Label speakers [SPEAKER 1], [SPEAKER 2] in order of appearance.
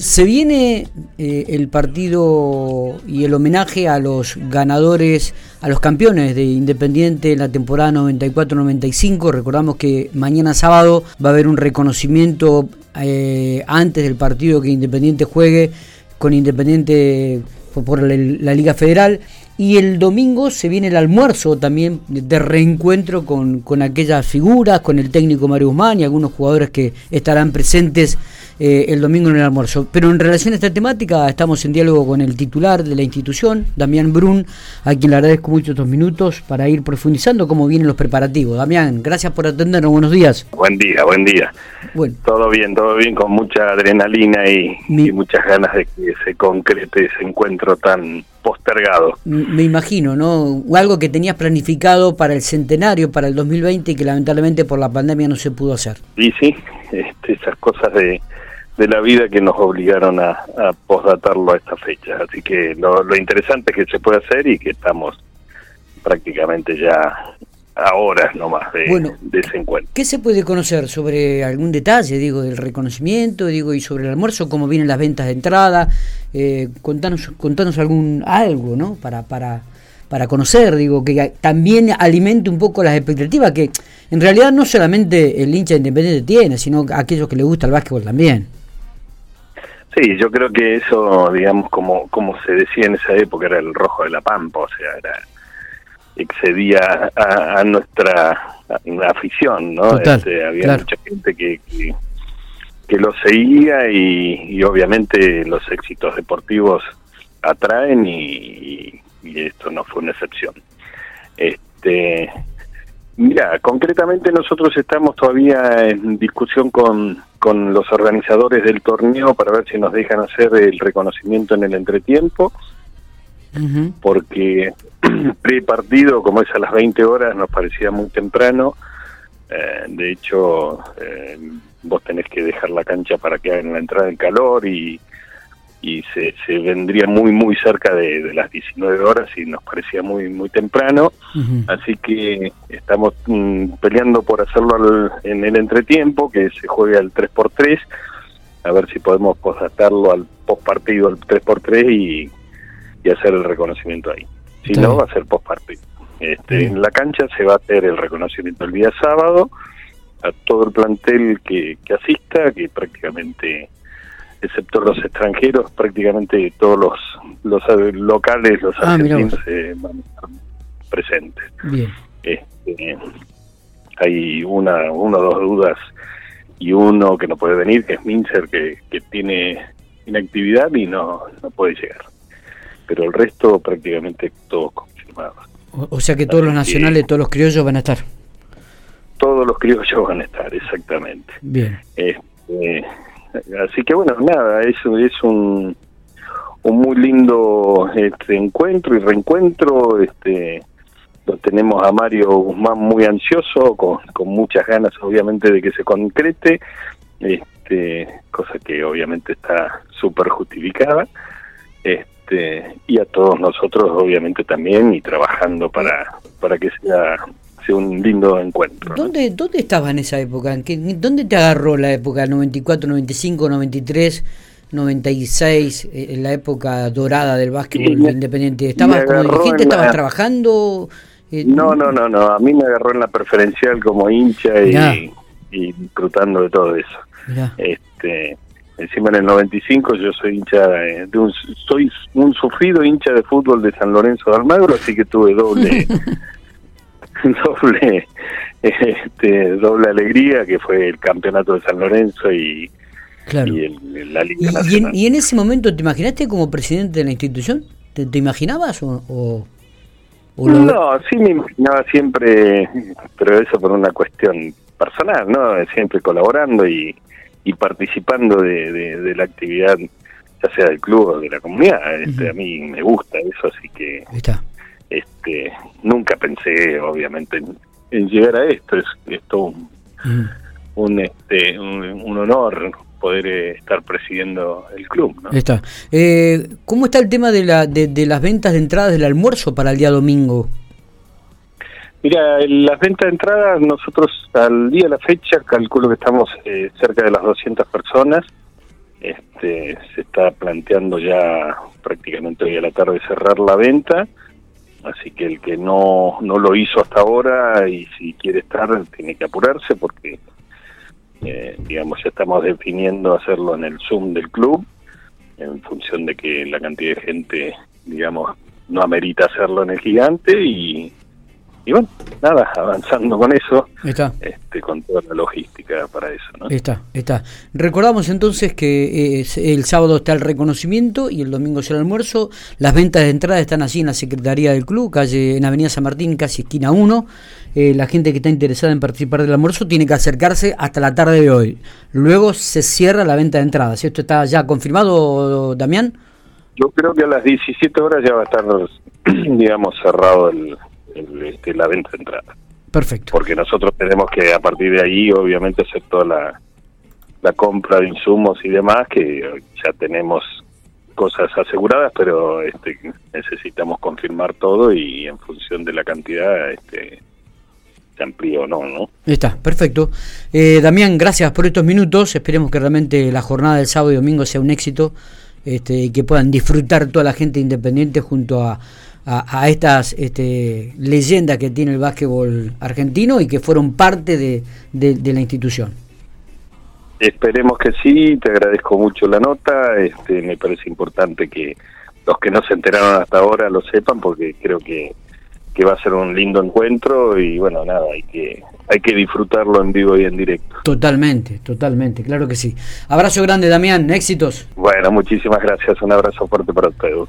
[SPEAKER 1] Se viene eh, el partido y el homenaje a los ganadores, a los campeones de Independiente en la temporada 94-95. Recordamos que mañana sábado va a haber un reconocimiento eh, antes del partido que Independiente juegue con Independiente por, la, Liga Federal. Y el domingo se viene el almuerzo también de reencuentro con, con aquellas figuras, con el técnico Mario Guzmán y algunos jugadores que estarán presentes eh, el domingo en el almuerzo. Pero en relación a esta temática, estamos en diálogo con el titular de la institución, Damián Brun, a quien le agradezco mucho estos minutos para ir profundizando cómo vienen los preparativos. Damián, gracias por atendernos, buenos días.
[SPEAKER 2] Buen día, buen día. Bueno. Todo bien, todo bien, con mucha adrenalina y, muchas ganas de que se concrete ese encuentro tan postergado.
[SPEAKER 1] Me imagino, ¿no? Algo que tenías planificado para el centenario, para el 2020 y que lamentablemente por la pandemia no se pudo hacer.
[SPEAKER 2] Y sí, este, esas cosas de de la vida que nos obligaron a, a postdatarlo a esta fecha. Así que lo, interesante es que se puede hacer y que estamos prácticamente ya a horas nomás de, de ese encuentro.
[SPEAKER 1] ¿Qué se puede conocer sobre algún detalle, digo, del reconocimiento, digo, y sobre el almuerzo, cómo vienen las ventas de entrada? Eh, contanos, contanos algún algo, ¿no? Para, para, para conocer, digo, que también alimente un poco las expectativas que en realidad no solamente el hincha independiente tiene, sino aquellos que le gusta el básquetbol también.
[SPEAKER 2] Sí, yo creo que eso, digamos, como, como se decía en esa época, era el rojo de la pampa, o sea, era excedía a, nuestra afición, ¿no? Este, había mucha gente que, que, lo seguía y, obviamente los éxitos deportivos atraen y, y, esto no fue una excepción. Este, mira, concretamente nosotros estamos todavía en discusión con con los organizadores del torneo para ver si nos dejan hacer el reconocimiento en el entretiempo, porque pre-partido, como es a las 20 horas, nos parecía muy temprano. Eh, de hecho, eh, vos tenés que dejar la cancha para que hagan la entrada en calor y y se, se vendría muy muy cerca de, las 19 horas y nos parecía muy muy temprano. Así que estamos mm, peleando por hacerlo en el entretiempo que se juegue al 3x3 a ver si podemos posdatarlo al post partido al 3x3 y, y hacer el reconocimiento ahí. Si no va a ser post partido este, en la cancha se va a hacer el reconocimiento el día sábado a todo el plantel que, que asista que prácticamente excepto los extranjeros, prácticamente todos los, los locales, los ah, argentinos eh, van a estar presentes. Este, hay una, una o dos dudas y uno que no puede venir, que es Mincer, que, que tiene inactividad y no, no puede llegar. Pero el resto prácticamente todos confirmados.
[SPEAKER 1] O, sea que todos los nacionales, todos los criollos van a estar.
[SPEAKER 2] Todos los criollos van a estar, exactamente.
[SPEAKER 1] Bien.
[SPEAKER 2] Este, Así que bueno, nada, eso es un, un muy lindo este, encuentro y reencuentro. Este, lo tenemos a Mario Guzmán muy ansioso, con, con muchas ganas obviamente de que se concrete, este, cosa que obviamente está súper justificada. Este, y a todos nosotros obviamente también y trabajando para, para que sea un lindo encuentro.
[SPEAKER 1] ¿Dónde, ¿Dónde estaba en esa época? ¿En ¿Dónde te agarró la época 94, 95, 93, 96, en la época dorada del básquetbol independiente? ¿Estabas, como dijiste, estabas trabajando?
[SPEAKER 2] Eh, no, no, no, no. A mí me agarró en la preferencial como hincha y, y disfrutando de todo eso. Este, encima en el 95 yo soy hincha de un soy un sufrido hincha de fútbol de San Lorenzo de Almagro así que tuve doble doble este, doble alegría que fue el campeonato de San Lorenzo y, la Liga
[SPEAKER 1] ¿Y, en, ese momento te imaginaste como presidente de la institución? ¿Te, imaginabas o,
[SPEAKER 2] No, sí me imaginaba siempre, pero eso por una cuestión personal, ¿no? Siempre colaborando y, y participando de, de, la actividad, ya sea del club o de la comunidad. Este, A mí me gusta eso, así que... Está este nunca pensé obviamente en, llegar a esto es esto mm. un, este un, honor poder eh, estar presidiendo el club ¿no?
[SPEAKER 1] está eh, cómo está el tema de la de, las ventas de entradas del almuerzo para el día domingo
[SPEAKER 2] Mira, las ventas de entradas, nosotros al día de la fecha calculo que estamos eh, cerca de las 200 personas. Este, se está planteando ya prácticamente hoy a la tarde cerrar la venta, así que el que no, no lo hizo hasta ahora y si quiere estar tiene que apurarse porque, eh, digamos, ya estamos definiendo hacerlo en el Zoom del club, en función de que la cantidad de gente, digamos, no amerita hacerlo en el gigante y y bueno, nada, avanzando con eso, está. Este, con toda la logística para eso. ¿no?
[SPEAKER 1] Está, está. Recordamos entonces que eh, el sábado está el reconocimiento y el domingo será el almuerzo. Las ventas de entrada están allí en la Secretaría del Club, calle en Avenida San Martín, casi esquina 1. Eh, la gente que está interesada en participar del almuerzo tiene que acercarse hasta la tarde de hoy. Luego se cierra la venta de entradas. ¿Esto está ya confirmado, Damián?
[SPEAKER 2] Yo creo que a las 17 horas ya va a estar, digamos, cerrado el, este, la venta de entrada.
[SPEAKER 1] Perfecto.
[SPEAKER 2] Porque nosotros tenemos que a partir de ahí, obviamente, hacer toda la, la compra de insumos y demás, que ya tenemos cosas aseguradas, pero este, necesitamos confirmar todo y en función de la cantidad este, se amplía o no, ¿no?
[SPEAKER 1] Está, perfecto. Eh, Damián, gracias por estos minutos. Esperemos que realmente la jornada del sábado y domingo sea un éxito este, y que puedan disfrutar toda la gente independiente junto a a, estas este, leyendas que tiene el básquetbol argentino y que fueron parte de, la institución.
[SPEAKER 2] Esperemos que sí, te agradezco mucho la nota, este, me parece importante que los que no se enteraron hasta ahora lo sepan porque creo que, que va a ser un lindo encuentro y bueno, nada, hay que hay que disfrutarlo en vivo y en directo.
[SPEAKER 1] Totalmente, totalmente, claro que sí. Abrazo grande, Damián, éxitos.
[SPEAKER 2] Bueno, muchísimas gracias, un abrazo fuerte para ustedes.